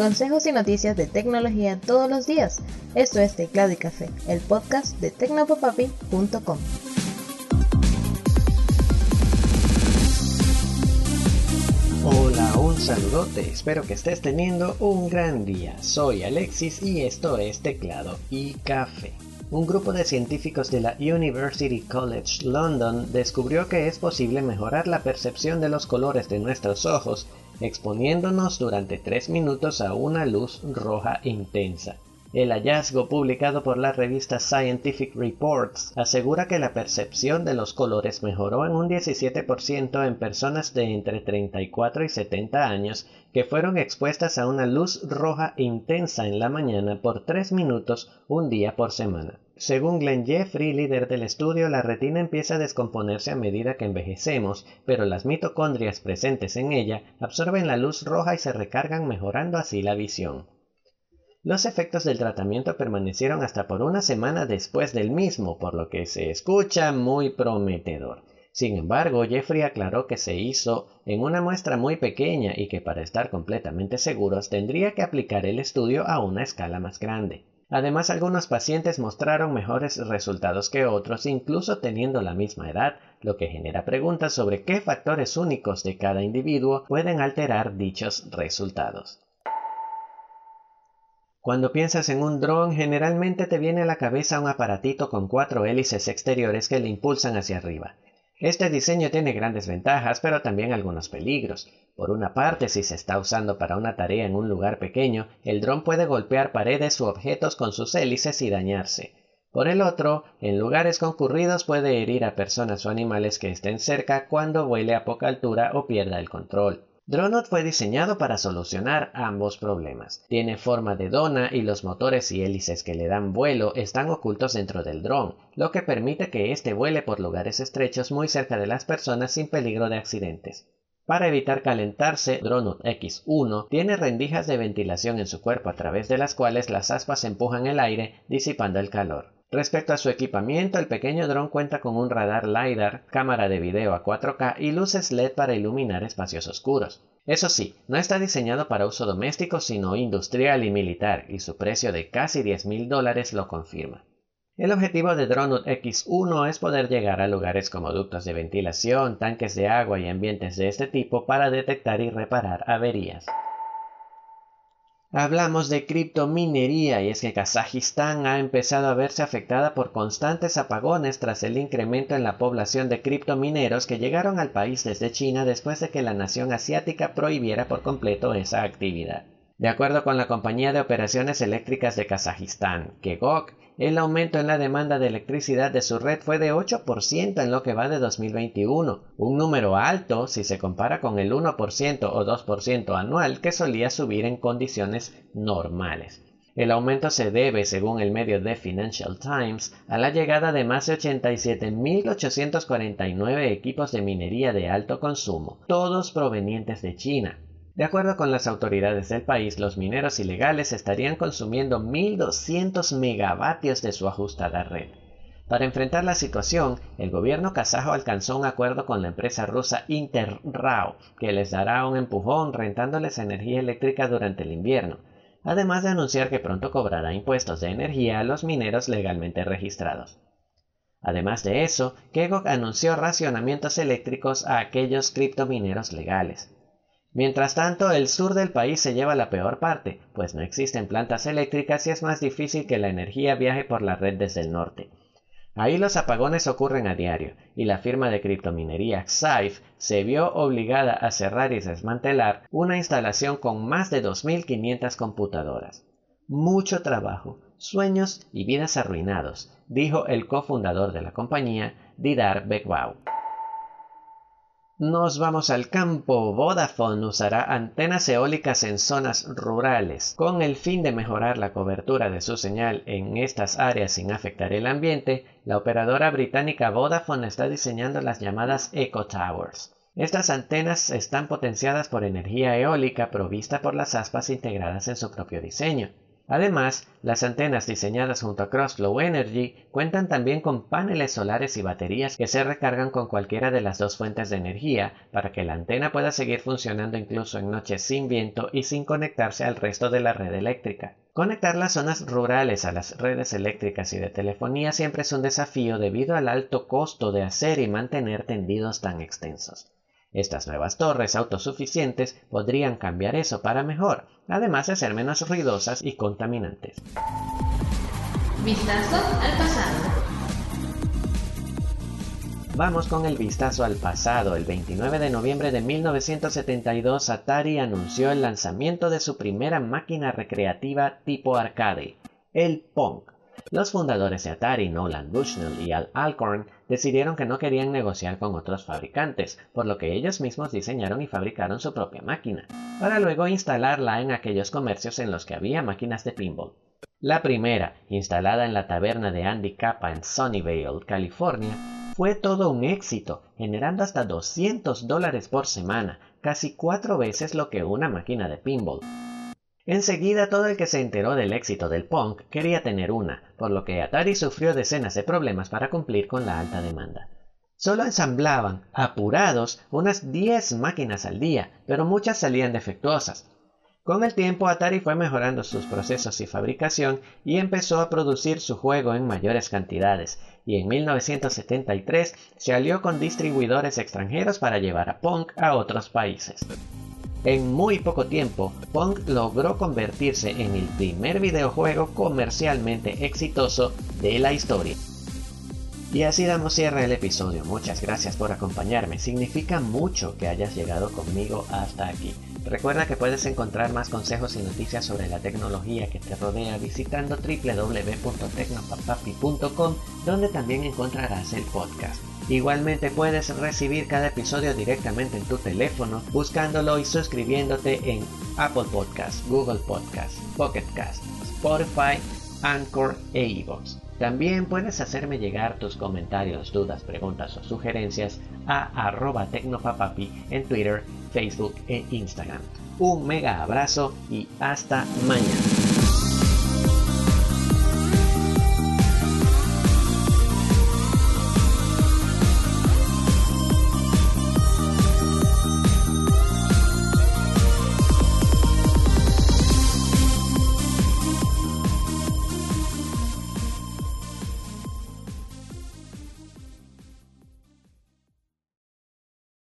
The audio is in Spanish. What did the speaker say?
Consejos y noticias de tecnología todos los días. Esto es Teclado y Café, el podcast de tecnopopapi.com. Hola, un saludote, espero que estés teniendo un gran día. Soy Alexis y esto es Teclado y Café. Un grupo de científicos de la University College London descubrió que es posible mejorar la percepción de los colores de nuestros ojos exponiéndonos durante tres minutos a una luz roja intensa. El hallazgo publicado por la revista Scientific Reports asegura que la percepción de los colores mejoró en un 17% en personas de entre 34 y 70 años que fueron expuestas a una luz roja intensa en la mañana por tres minutos un día por semana. Según Glenn Jeffrey, líder del estudio, la retina empieza a descomponerse a medida que envejecemos, pero las mitocondrias presentes en ella absorben la luz roja y se recargan mejorando así la visión. Los efectos del tratamiento permanecieron hasta por una semana después del mismo, por lo que se escucha muy prometedor. Sin embargo, Jeffrey aclaró que se hizo en una muestra muy pequeña y que para estar completamente seguros tendría que aplicar el estudio a una escala más grande. Además, algunos pacientes mostraron mejores resultados que otros, incluso teniendo la misma edad, lo que genera preguntas sobre qué factores únicos de cada individuo pueden alterar dichos resultados. Cuando piensas en un dron, generalmente te viene a la cabeza un aparatito con cuatro hélices exteriores que le impulsan hacia arriba. Este diseño tiene grandes ventajas, pero también algunos peligros. Por una parte, si se está usando para una tarea en un lugar pequeño, el dron puede golpear paredes u objetos con sus hélices y dañarse. Por el otro, en lugares concurridos puede herir a personas o animales que estén cerca cuando vuele a poca altura o pierda el control. Dronot fue diseñado para solucionar ambos problemas. Tiene forma de dona y los motores y hélices que le dan vuelo están ocultos dentro del dron, lo que permite que éste vuele por lugares estrechos muy cerca de las personas sin peligro de accidentes. Para evitar calentarse, Dronot X1 tiene rendijas de ventilación en su cuerpo a través de las cuales las aspas empujan el aire disipando el calor. Respecto a su equipamiento, el pequeño dron cuenta con un radar LiDAR, cámara de video a 4K y luces LED para iluminar espacios oscuros. Eso sí, no está diseñado para uso doméstico sino industrial y militar, y su precio de casi 10 mil dólares lo confirma. El objetivo de Dronut X1 es poder llegar a lugares como ductos de ventilación, tanques de agua y ambientes de este tipo para detectar y reparar averías. Hablamos de criptominería y es que Kazajistán ha empezado a verse afectada por constantes apagones tras el incremento en la población de criptomineros que llegaron al país desde China después de que la nación asiática prohibiera por completo esa actividad. De acuerdo con la Compañía de Operaciones Eléctricas de Kazajistán, KEGOK, el aumento en la demanda de electricidad de su red fue de 8% en lo que va de 2021, un número alto si se compara con el 1% o 2% anual que solía subir en condiciones normales. El aumento se debe, según el medio The Financial Times, a la llegada de más de 87.849 equipos de minería de alto consumo, todos provenientes de China, de acuerdo con las autoridades del país, los mineros ilegales estarían consumiendo 1.200 megavatios de su ajustada red. Para enfrentar la situación, el gobierno kazajo alcanzó un acuerdo con la empresa rusa Interrao, que les dará un empujón rentándoles energía eléctrica durante el invierno, además de anunciar que pronto cobrará impuestos de energía a los mineros legalmente registrados. Además de eso, Kegok anunció racionamientos eléctricos a aquellos criptomineros legales. Mientras tanto, el sur del país se lleva la peor parte, pues no existen plantas eléctricas y es más difícil que la energía viaje por la red desde el norte. Ahí los apagones ocurren a diario, y la firma de criptominería Xife se vio obligada a cerrar y desmantelar una instalación con más de 2.500 computadoras. Mucho trabajo, sueños y vidas arruinados, dijo el cofundador de la compañía, Didar Bekwau. Nos vamos al campo. Vodafone usará antenas eólicas en zonas rurales. Con el fin de mejorar la cobertura de su señal en estas áreas sin afectar el ambiente, la operadora británica Vodafone está diseñando las llamadas Eco Towers. Estas antenas están potenciadas por energía eólica provista por las aspas integradas en su propio diseño. Además, las antenas diseñadas junto a Crossflow Energy cuentan también con paneles solares y baterías que se recargan con cualquiera de las dos fuentes de energía para que la antena pueda seguir funcionando incluso en noches sin viento y sin conectarse al resto de la red eléctrica. Conectar las zonas rurales a las redes eléctricas y de telefonía siempre es un desafío debido al alto costo de hacer y mantener tendidos tan extensos. Estas nuevas torres autosuficientes podrían cambiar eso para mejor, además de ser menos ruidosas y contaminantes. Vistazo al pasado. Vamos con el vistazo al pasado. El 29 de noviembre de 1972 Atari anunció el lanzamiento de su primera máquina recreativa tipo arcade, el Pong. Los fundadores de Atari, Nolan Bushnell y Al Alcorn, decidieron que no querían negociar con otros fabricantes, por lo que ellos mismos diseñaron y fabricaron su propia máquina, para luego instalarla en aquellos comercios en los que había máquinas de pinball. La primera, instalada en la taberna de Andy Kappa en Sunnyvale, California, fue todo un éxito, generando hasta 200 dólares por semana, casi cuatro veces lo que una máquina de pinball. Enseguida todo el que se enteró del éxito del punk quería tener una, por lo que Atari sufrió decenas de problemas para cumplir con la alta demanda. Solo ensamblaban, apurados, unas 10 máquinas al día, pero muchas salían defectuosas. Con el tiempo Atari fue mejorando sus procesos y fabricación y empezó a producir su juego en mayores cantidades, y en 1973 se alió con distribuidores extranjeros para llevar a Punk a otros países. En muy poco tiempo, Pong logró convertirse en el primer videojuego comercialmente exitoso de la historia. Y así damos cierre al episodio. Muchas gracias por acompañarme. Significa mucho que hayas llegado conmigo hasta aquí. Recuerda que puedes encontrar más consejos y noticias sobre la tecnología que te rodea visitando www.tecnopapapi.com donde también encontrarás el podcast. Igualmente puedes recibir cada episodio directamente en tu teléfono buscándolo y suscribiéndote en Apple Podcasts, Google Podcasts, Pocket Cast, Spotify, Anchor e iVoox. También puedes hacerme llegar tus comentarios, dudas, preguntas o sugerencias a arroba tecnopapapi en Twitter, Facebook e Instagram. Un mega abrazo y hasta mañana.